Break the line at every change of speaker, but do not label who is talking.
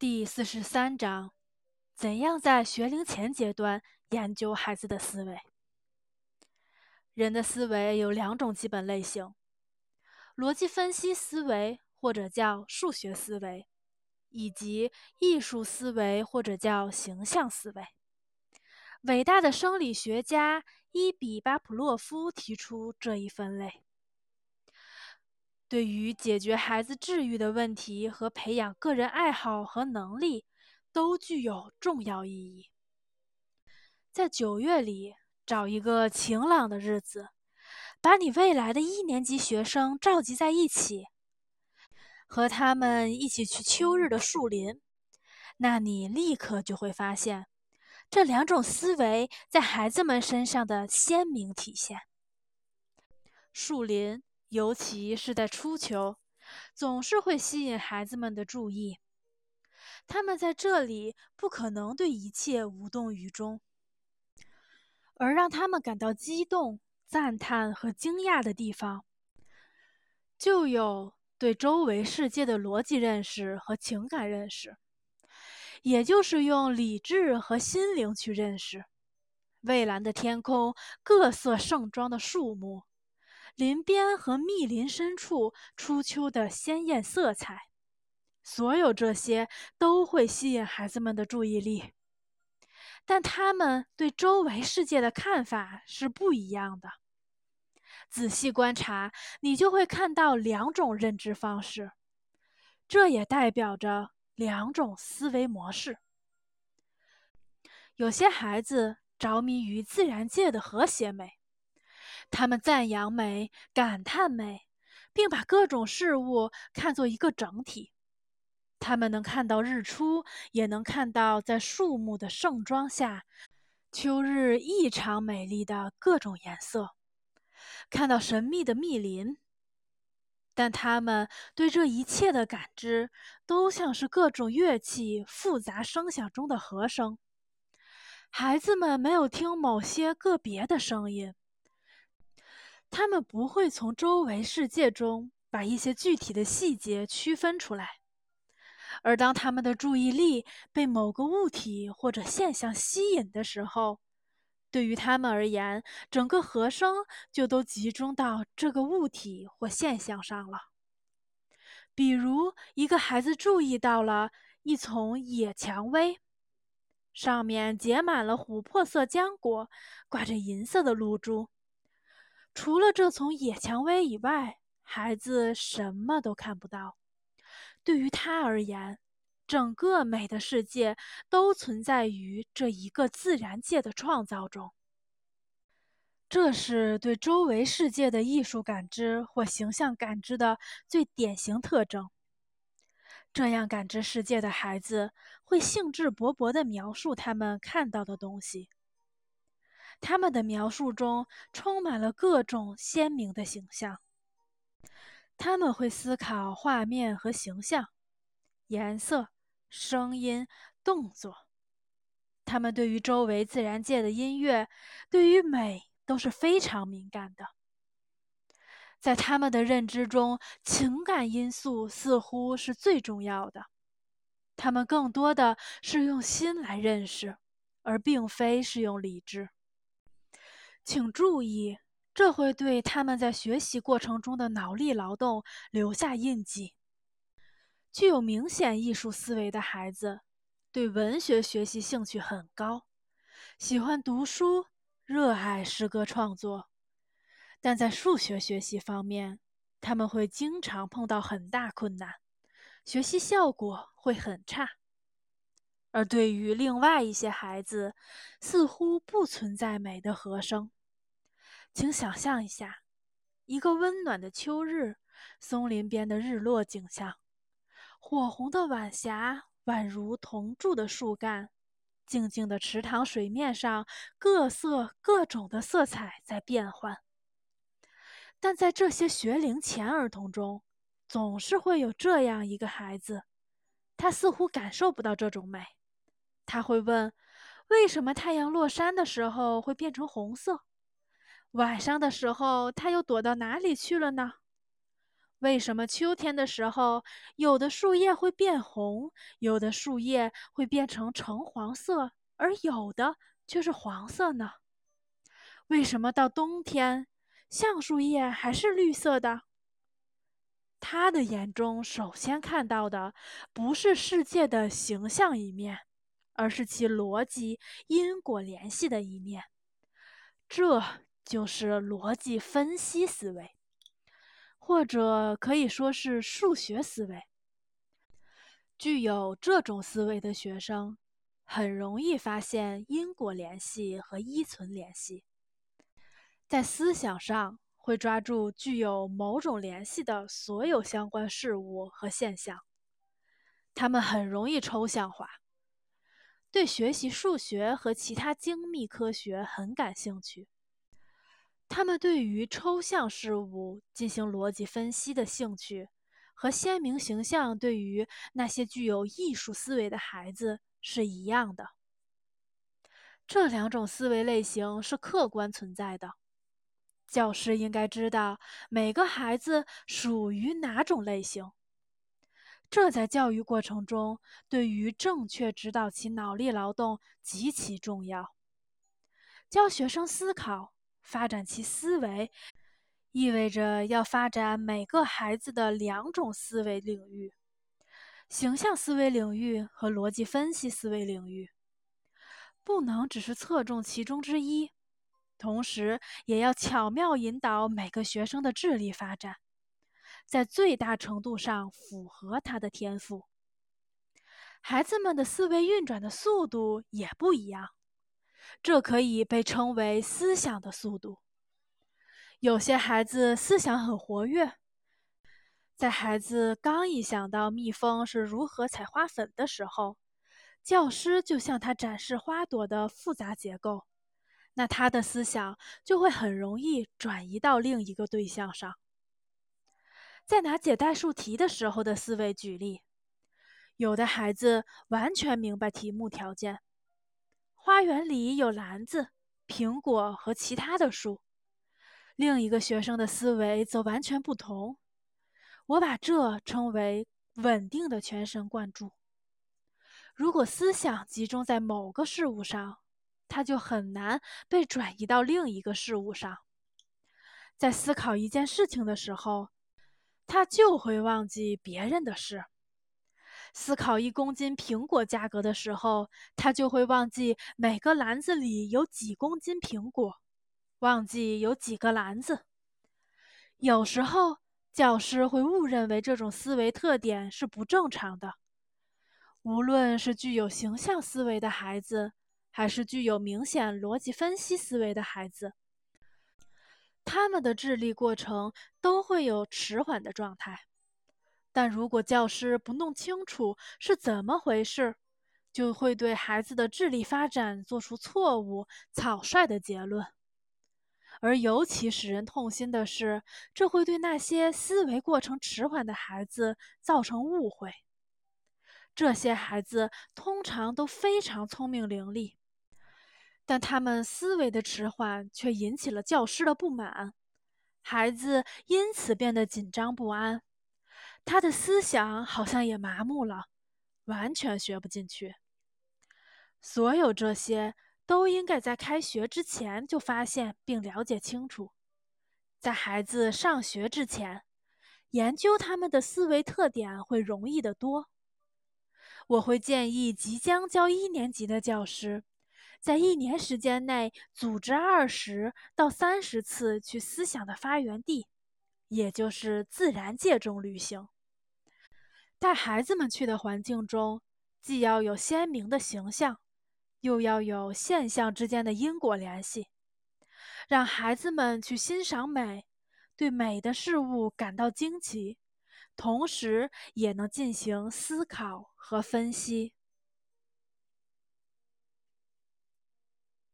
第四十三章：怎样在学龄前阶段研究孩子的思维？人的思维有两种基本类型：逻辑分析思维，或者叫数学思维，以及艺术思维，或者叫形象思维。伟大的生理学家伊比巴普洛夫提出这一分类。对于解决孩子治愈的问题和培养个人爱好和能力，都具有重要意义。在九月里找一个晴朗的日子，把你未来的一年级学生召集在一起，和他们一起去秋日的树林，那你立刻就会发现这两种思维在孩子们身上的鲜明体现。树林。尤其是在初秋，总是会吸引孩子们的注意。他们在这里不可能对一切无动于衷，而让他们感到激动、赞叹和惊讶的地方，就有对周围世界的逻辑认识和情感认识，也就是用理智和心灵去认识蔚蓝的天空、各色盛装的树木。林边和密林深处，初秋的鲜艳色彩，所有这些都会吸引孩子们的注意力。但他们对周围世界的看法是不一样的。仔细观察，你就会看到两种认知方式，这也代表着两种思维模式。有些孩子着迷于自然界的和谐美。他们赞扬美，感叹美，并把各种事物看作一个整体。他们能看到日出，也能看到在树木的盛装下，秋日异常美丽的各种颜色，看到神秘的密林。但他们对这一切的感知，都像是各种乐器复杂声响中的和声。孩子们没有听某些个别的声音。他们不会从周围世界中把一些具体的细节区分出来，而当他们的注意力被某个物体或者现象吸引的时候，对于他们而言，整个和声就都集中到这个物体或现象上了。比如，一个孩子注意到了一丛野蔷薇，上面结满了琥珀色浆果，挂着银色的露珠。除了这丛野蔷薇以外，孩子什么都看不到。对于他而言，整个美的世界都存在于这一个自然界的创造中。这是对周围世界的艺术感知或形象感知的最典型特征。这样感知世界的孩子会兴致勃勃地描述他们看到的东西。他们的描述中充满了各种鲜明的形象。他们会思考画面和形象、颜色、声音、动作。他们对于周围自然界的音乐、对于美都是非常敏感的。在他们的认知中，情感因素似乎是最重要的。他们更多的是用心来认识，而并非是用理智。请注意，这会对他们在学习过程中的脑力劳动留下印记。具有明显艺术思维的孩子，对文学学习兴趣很高，喜欢读书，热爱诗歌创作。但在数学学习方面，他们会经常碰到很大困难，学习效果会很差。而对于另外一些孩子，似乎不存在美的和声。请想象一下，一个温暖的秋日，松林边的日落景象，火红的晚霞宛如铜铸的树干，静静的池塘水面上，各色各种的色彩在变换。但在这些学龄前儿童中，总是会有这样一个孩子，他似乎感受不到这种美。他会问：为什么太阳落山的时候会变成红色？晚上的时候，他又躲到哪里去了呢？为什么秋天的时候，有的树叶会变红，有的树叶会变成橙黄色，而有的却是黄色呢？为什么到冬天，橡树叶还是绿色的？他的眼中首先看到的不是世界的形象一面，而是其逻辑因果联系的一面。这就是逻辑分析思维，或者可以说是数学思维。具有这种思维的学生，很容易发现因果联系和依存联系，在思想上。会抓住具有某种联系的所有相关事物和现象，他们很容易抽象化，对学习数学和其他精密科学很感兴趣。他们对于抽象事物进行逻辑分析的兴趣，和鲜明形象对于那些具有艺术思维的孩子是一样的。这两种思维类型是客观存在的。教师应该知道每个孩子属于哪种类型，这在教育过程中对于正确指导其脑力劳动极其重要。教学生思考、发展其思维，意味着要发展每个孩子的两种思维领域：形象思维领域和逻辑分析思维领域，不能只是侧重其中之一。同时，也要巧妙引导每个学生的智力发展，在最大程度上符合他的天赋。孩子们的思维运转的速度也不一样，这可以被称为思想的速度。有些孩子思想很活跃，在孩子刚一想到蜜蜂是如何采花粉的时候，教师就向他展示花朵的复杂结构。那他的思想就会很容易转移到另一个对象上。在拿解代数题的时候的思维举例，有的孩子完全明白题目条件：花园里有篮子、苹果和其他的树。另一个学生的思维则完全不同。我把这称为稳定的全神贯注。如果思想集中在某个事物上，他就很难被转移到另一个事物上。在思考一件事情的时候，他就会忘记别人的事。思考一公斤苹果价格的时候，他就会忘记每个篮子里有几公斤苹果，忘记有几个篮子。有时候，教师会误认为这种思维特点是不正常的。无论是具有形象思维的孩子。还是具有明显逻辑分析思维的孩子，他们的智力过程都会有迟缓的状态。但如果教师不弄清楚是怎么回事，就会对孩子的智力发展做出错误、草率的结论。而尤其使人痛心的是，这会对那些思维过程迟缓的孩子造成误会。这些孩子通常都非常聪明伶俐。但他们思维的迟缓却引起了教师的不满，孩子因此变得紧张不安，他的思想好像也麻木了，完全学不进去。所有这些都应该在开学之前就发现并了解清楚，在孩子上学之前，研究他们的思维特点会容易得多。我会建议即将教一年级的教师。在一年时间内，组织二十到三十次去思想的发源地，也就是自然界中旅行。带孩子们去的环境中，既要有鲜明的形象，又要有现象之间的因果联系，让孩子们去欣赏美，对美的事物感到惊奇，同时也能进行思考和分析。